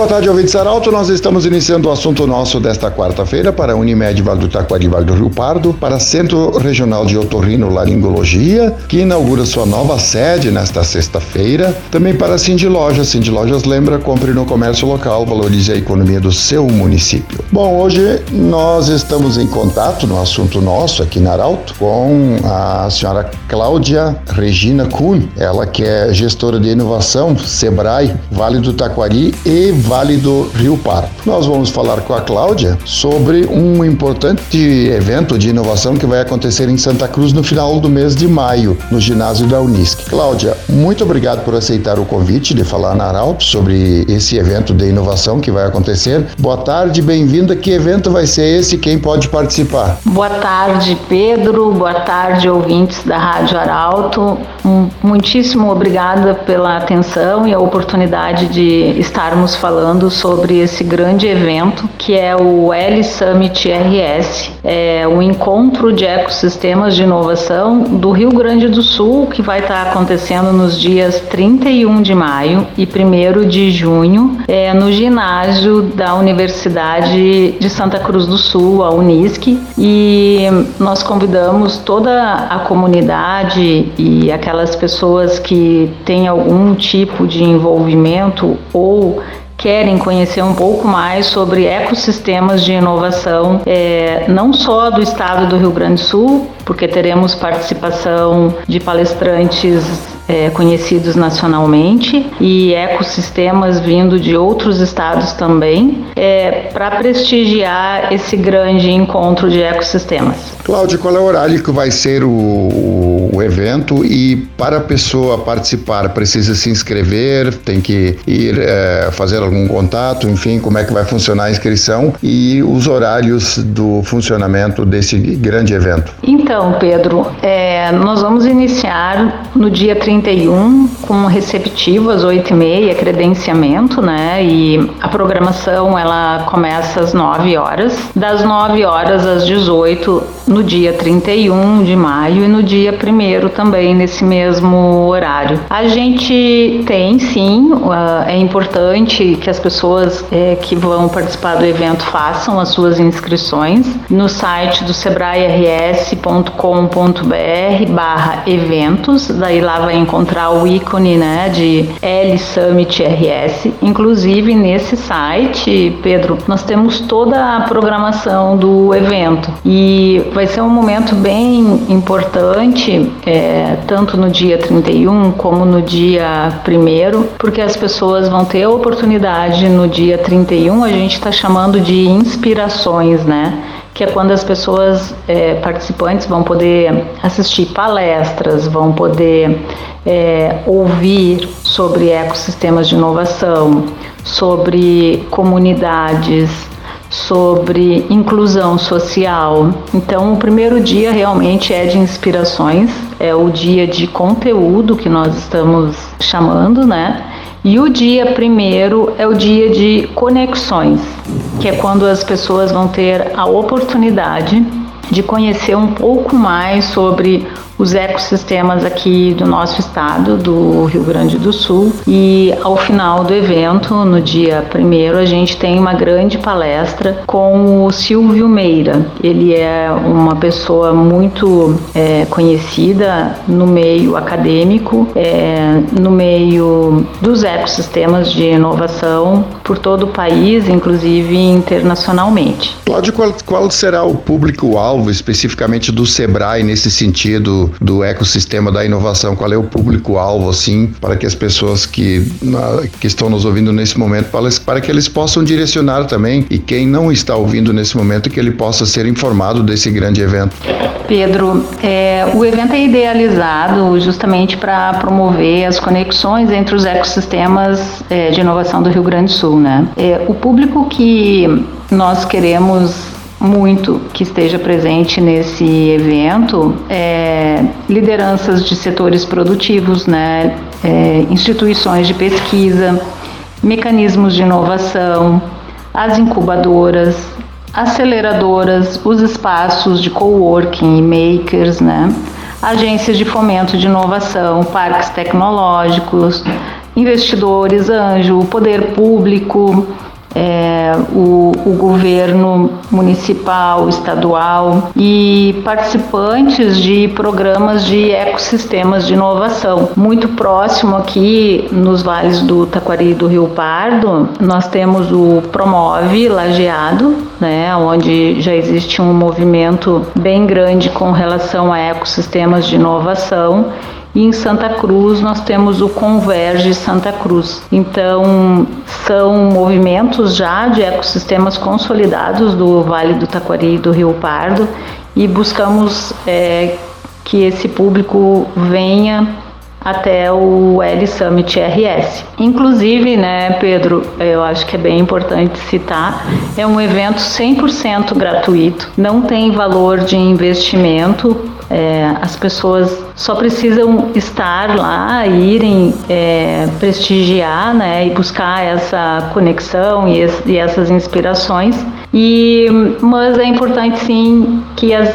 Boa tarde, ouvintes Arauto. Nós estamos iniciando o assunto nosso desta quarta-feira para Unimed Vale do Taquari Vale do Rio Pardo, para Centro Regional de Otorrino Laringologia, que inaugura sua nova sede nesta sexta-feira. Também para Cindy Lojas. Cindy Lojas lembra, compre no comércio local, valorize a economia do seu município. Bom, hoje nós estamos em contato no assunto nosso aqui na Arauto com a senhora Cláudia Regina Kuhn, ela que é gestora de inovação Sebrae Vale do Taquari e Vale do Rio Pardo. Nós vamos falar com a Cláudia sobre um importante evento de inovação que vai acontecer em Santa Cruz no final do mês de maio, no ginásio da Unisc. Cláudia, muito obrigado por aceitar o convite de falar na Arauto sobre esse evento de inovação que vai acontecer. Boa tarde, bem-vinda. Que evento vai ser esse? Quem pode participar? Boa tarde, Pedro. Boa tarde, ouvintes da Rádio Arauto. Muitíssimo obrigada pela atenção e a oportunidade de estarmos falando sobre esse grande evento que é o L Summit RS, é o encontro de ecossistemas de inovação do Rio Grande do Sul, que vai estar acontecendo nos dias 31 de maio e 1 de junho, é, no ginásio da Universidade de Santa Cruz do Sul, a Unisc, e nós convidamos toda a comunidade e aquelas pessoas que têm algum tipo de envolvimento ou querem conhecer um pouco mais sobre ecossistemas de inovação, é, não só do estado do Rio Grande do Sul, porque teremos participação de palestrantes é, conhecidos nacionalmente e ecossistemas vindo de outros estados também, é, para prestigiar esse grande encontro de ecossistemas. Cláudio, qual é o horário que vai ser o, o, evento e para a pessoa participar precisa se inscrever, tem que ir é, fazer algum contato, enfim, como é que vai funcionar a inscrição e os horários do funcionamento desse grande evento? Então, Pedro, é, nós vamos iniciar no dia 31 com receptivo às 8h30, credenciamento, né? E a programação ela começa às 9 horas, das 9 horas às 18 no dia 31 de maio e no dia 1 também, nesse mesmo horário. A gente tem sim, é importante que as pessoas é, que vão participar do evento façam as suas inscrições no site do sebrae-rs.com.br barra eventos, daí lá vai encontrar o ícone né, de L Summit RS. Inclusive nesse site, Pedro, nós temos toda a programação do evento e vai ser um momento bem importante, é, tanto no dia 31 como no dia 1, porque as pessoas vão ter a oportunidade no dia 31, a gente está chamando de inspirações, né? que é quando as pessoas é, participantes vão poder assistir palestras, vão poder é, ouvir sobre ecossistemas de inovação, sobre comunidades, sobre inclusão social. Então, o primeiro dia realmente é de inspirações, é o dia de conteúdo que nós estamos chamando, né? E o dia primeiro é o dia de conexões, que é quando as pessoas vão ter a oportunidade de conhecer um pouco mais sobre os ecossistemas aqui do nosso estado, do Rio Grande do Sul. E ao final do evento, no dia primeiro, a gente tem uma grande palestra com o Silvio Meira. Ele é uma pessoa muito é, conhecida no meio acadêmico, é, no meio dos ecossistemas de inovação por todo o país, inclusive internacionalmente. Cláudio, qual, qual será o público-alvo especificamente do SEBRAE nesse sentido do, ecossistema da inovação, qual é o público-alvo, assim, para que as pessoas que, na, que estão nos ouvindo nesse momento, para, para que eles possam direcionar também, e quem não está ouvindo nesse momento, que ele possa ser informado desse grande evento. Pedro, é, o evento é idealizado justamente para promover as conexões entre os ecossistemas é, de inovação do Rio Grande do Sul, né? É, o público que nós queremos muito que esteja presente nesse evento é, lideranças de setores produtivos, né, é, instituições de pesquisa, mecanismos de inovação, as incubadoras, aceleradoras, os espaços de coworking e makers, né? agências de fomento de inovação, parques tecnológicos, investidores, anjo, poder público, é, o, o, governo municipal, estadual e participantes de programas de ecossistemas de inovação. Muito próximo aqui nos vales do Taquari e do Rio Pardo, nós temos o Promove Lajeado, né, onde já existe um movimento bem grande com relação a ecossistemas de inovação e em Santa Cruz nós temos o Converge Santa Cruz. Então, são movimentos já de ecossistemas consolidados do Vale do Taquari e do Rio Pardo e buscamos é, que esse público venha até o L Summit RS. Inclusive, né, Pedro, eu acho que é bem importante citar, é um evento 100% gratuito, não tem valor de investimento, é, as pessoas só precisam estar lá, irem é, prestigiar né, e buscar essa conexão e, e essas inspirações. E, mas é importante sim que as,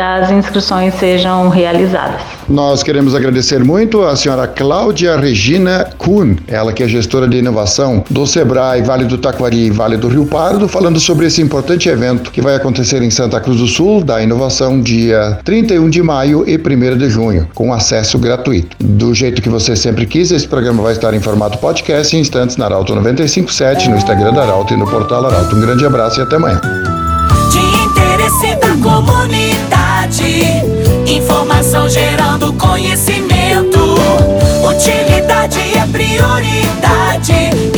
as inscrições sejam realizadas. Nós queremos agradecer muito a senhora Cláudia Regina Kuhn, ela que é gestora de inovação do Sebrae Vale do Taquari e Vale do Rio Pardo, falando sobre esse importante evento que vai acontecer em Santa Cruz do Sul, da inovação, dia 31 de maio e 1 de junho, com acesso gratuito. Do jeito que você sempre quis, esse programa vai estar em formato podcast em instantes na Arauto 957, no Instagram da Arauto e no portal Arauto. Um grande abraço e até amanhã. De interesse da comunidade, informação gerando conhecimento. Utilidade é prioridade.